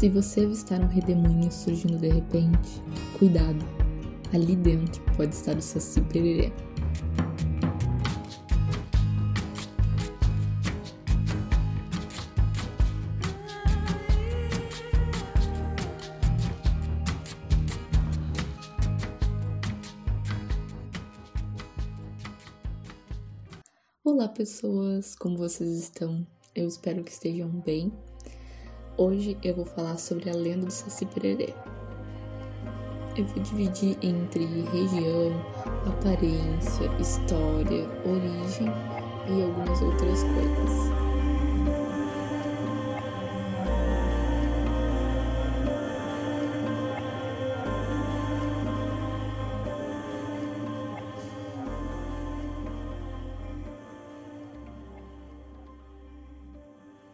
Se você avistar um redemoinho surgindo de repente, cuidado, ali dentro pode estar o Saci Pererê. Olá pessoas, como vocês estão? Eu espero que estejam bem. Hoje eu vou falar sobre a lenda do Saci Pererê. Eu vou dividir entre região, aparência, história, origem e algumas outras coisas.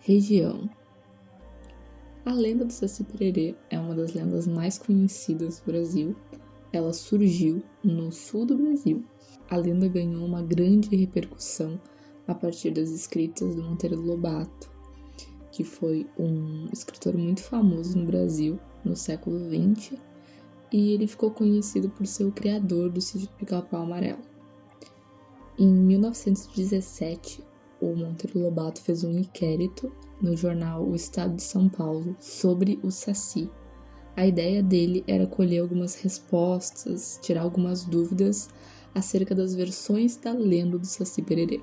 Região A lenda do Saci Pererê é uma das lendas mais conhecidas do Brasil. Ela surgiu no sul do Brasil. A lenda ganhou uma grande repercussão a partir das escritas do Monteiro Lobato, que foi um escritor muito famoso no Brasil no século XX e ele ficou conhecido por ser o criador do sítio do Pica-Pau Amarelo. Em 1917, o Monteiro Lobato fez um inquérito no jornal O Estado de São Paulo sobre o Saci. A ideia dele era colher algumas respostas, tirar algumas dúvidas acerca das versões da lenda do Saci Pererê.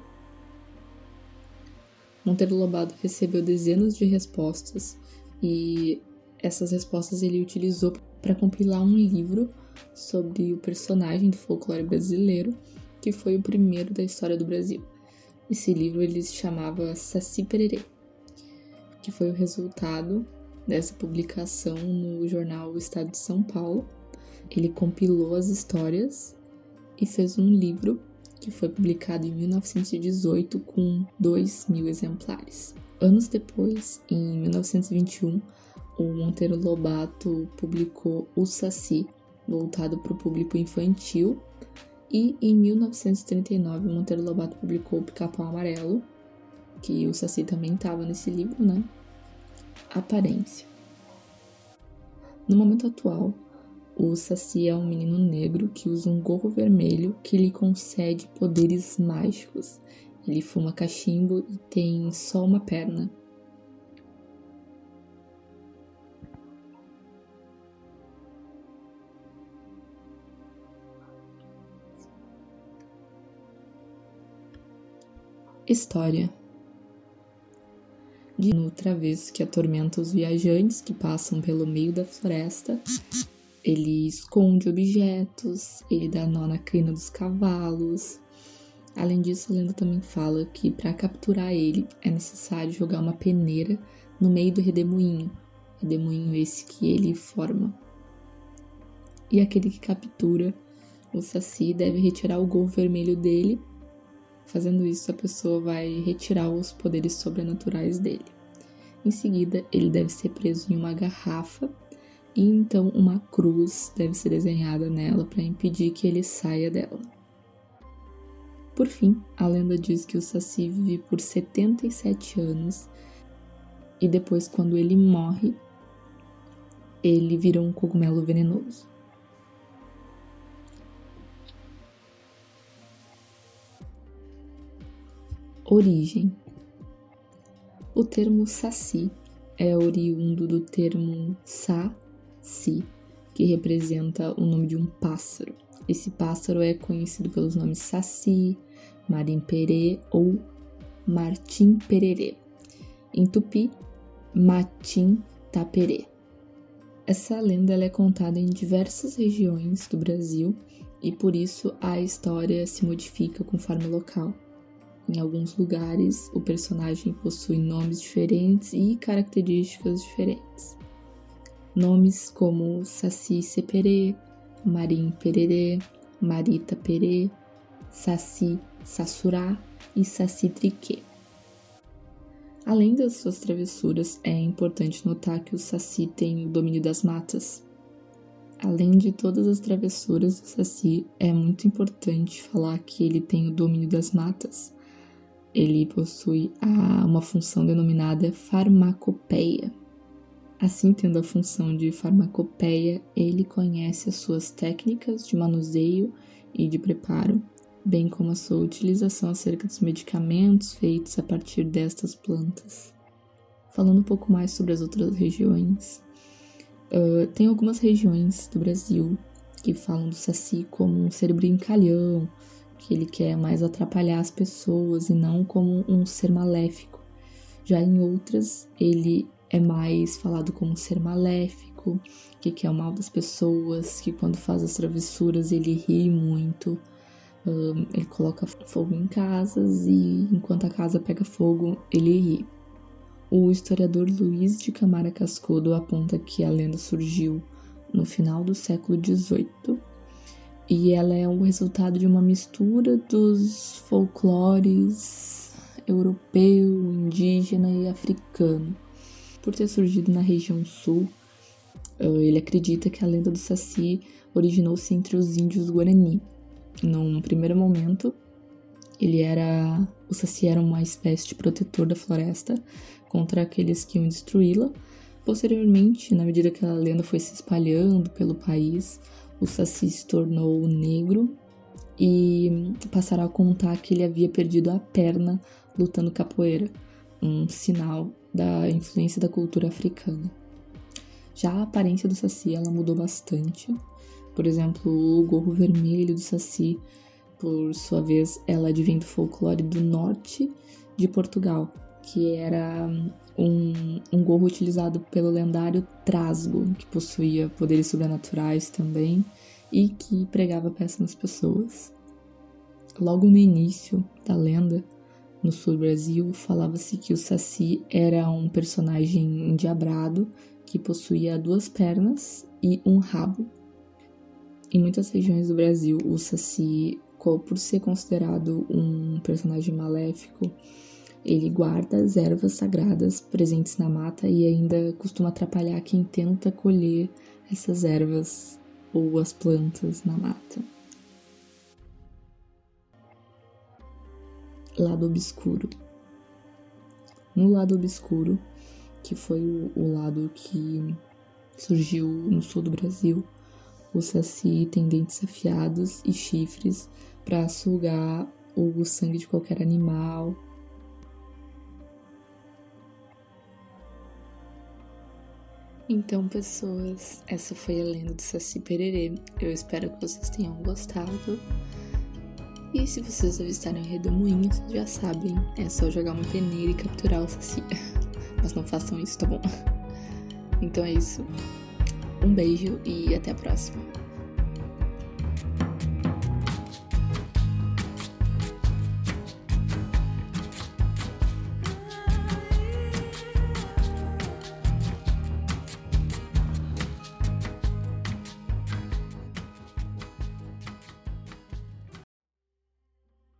Monteiro Lobato recebeu dezenas de respostas e essas respostas ele utilizou para compilar um livro sobre o personagem do folclore brasileiro, que foi o primeiro da história do Brasil. Esse livro ele se chamava Saci Pererê, que foi o resultado dessa publicação no jornal O Estado de São Paulo. Ele compilou as histórias e fez um livro que foi publicado em 1918 com 2 mil exemplares. Anos depois, em 1921, o Monteiro Lobato publicou O Saci, voltado para o público infantil, e em 1939, Monteiro Lobato publicou O Pica-Pau Amarelo, que o Saci também estava nesse livro, né? Aparência. No momento atual, o Saci é um menino negro que usa um gorro vermelho que lhe concede poderes mágicos. Ele fuma cachimbo e tem só uma perna. História de no travesso que atormenta os viajantes que passam pelo meio da floresta. Ele esconde objetos, ele dá nó na crina dos cavalos. Além disso, a lenda também fala que para capturar ele é necessário jogar uma peneira no meio do redemoinho, redemoinho esse que ele forma. E aquele que captura o Saci deve retirar o gorro vermelho dele Fazendo isso, a pessoa vai retirar os poderes sobrenaturais dele. Em seguida, ele deve ser preso em uma garrafa e então uma cruz deve ser desenhada nela para impedir que ele saia dela. Por fim, a lenda diz que o Saci vive por 77 anos e depois, quando ele morre, ele vira um cogumelo venenoso. Origem: O termo saci é oriundo do termo sa-si, que representa o nome de um pássaro. Esse pássaro é conhecido pelos nomes saci, marim-perê ou martim-pererê. Em tupi, matim-taperê. Essa lenda é contada em diversas regiões do Brasil e por isso a história se modifica conforme o local. Em alguns lugares, o personagem possui nomes diferentes e características diferentes. Nomes como Saci Seperê, Marim Pererê, Marita Perê, Saci Sassurá e Saci Triquê. Além das suas travessuras, é importante notar que o Saci tem o domínio das matas. Além de todas as travessuras do Saci, é muito importante falar que ele tem o domínio das matas ele possui a, uma função denominada farmacopeia. Assim, tendo a função de farmacopeia, ele conhece as suas técnicas de manuseio e de preparo, bem como a sua utilização acerca dos medicamentos feitos a partir destas plantas. Falando um pouco mais sobre as outras regiões, uh, tem algumas regiões do Brasil que falam do Saci como um ser brincalhão, que ele quer mais atrapalhar as pessoas e não como um ser maléfico. Já em outras, ele é mais falado como ser maléfico, que quer o mal das pessoas, que quando faz as travessuras ele ri muito, um, ele coloca fogo em casas e enquanto a casa pega fogo, ele ri. O historiador Luiz de Camara Cascodo aponta que a lenda surgiu no final do século XVIII e ela é o resultado de uma mistura dos folclores europeu, indígena e africano. Por ter surgido na região sul, eh, ele acredita que a lenda do Saci originou-se entre os índios Guarani. Num primeiro momento, ele era o Saci era uma espécie de protetor da floresta contra aqueles que iam destruí-la. Posteriormente, na medida que a lenda foi se espalhando pelo país, o Saci se tornou negro e passaram a contar que ele havia perdido a perna lutando capoeira, um sinal da influência da cultura africana. Já a aparência do Saci ela mudou bastante. Por exemplo, o gorro vermelho do Saci, por sua vez, ela advém do folclore do norte de Portugal, que era um, um gorro utilizado pelo lendário Trasgo, que possuía poderes sobrenaturais também e que pregava péssimas pessoas. Logo no início da lenda, no sul do Brasil, falava-se que o Saci era um personagem endiabrado que possuía duas pernas e um rabo. Em muitas regiões do Brasil, o Saci, por ser considerado um personagem maléfico, ele guarda as ervas sagradas presentes na mata e ainda costuma atrapalhar quem tenta colher essas ervas ou as plantas na mata. Lado obscuro. No lado obscuro, que foi o, lado que surgiu no sul do Brasil, o saci tem dentes afiados e chifres para sugar o sangue de qualquer animal Então, pessoas, essa foi a lenda do Saci Pererê. Eu espero que vocês tenham gostado. E se vocês avistarem o redemoinho, vocês já sabem, é só jogar uma peneira e capturar o Saci. Mas não façam isso, tá bom? Então é isso. Um beijo e até a próxima.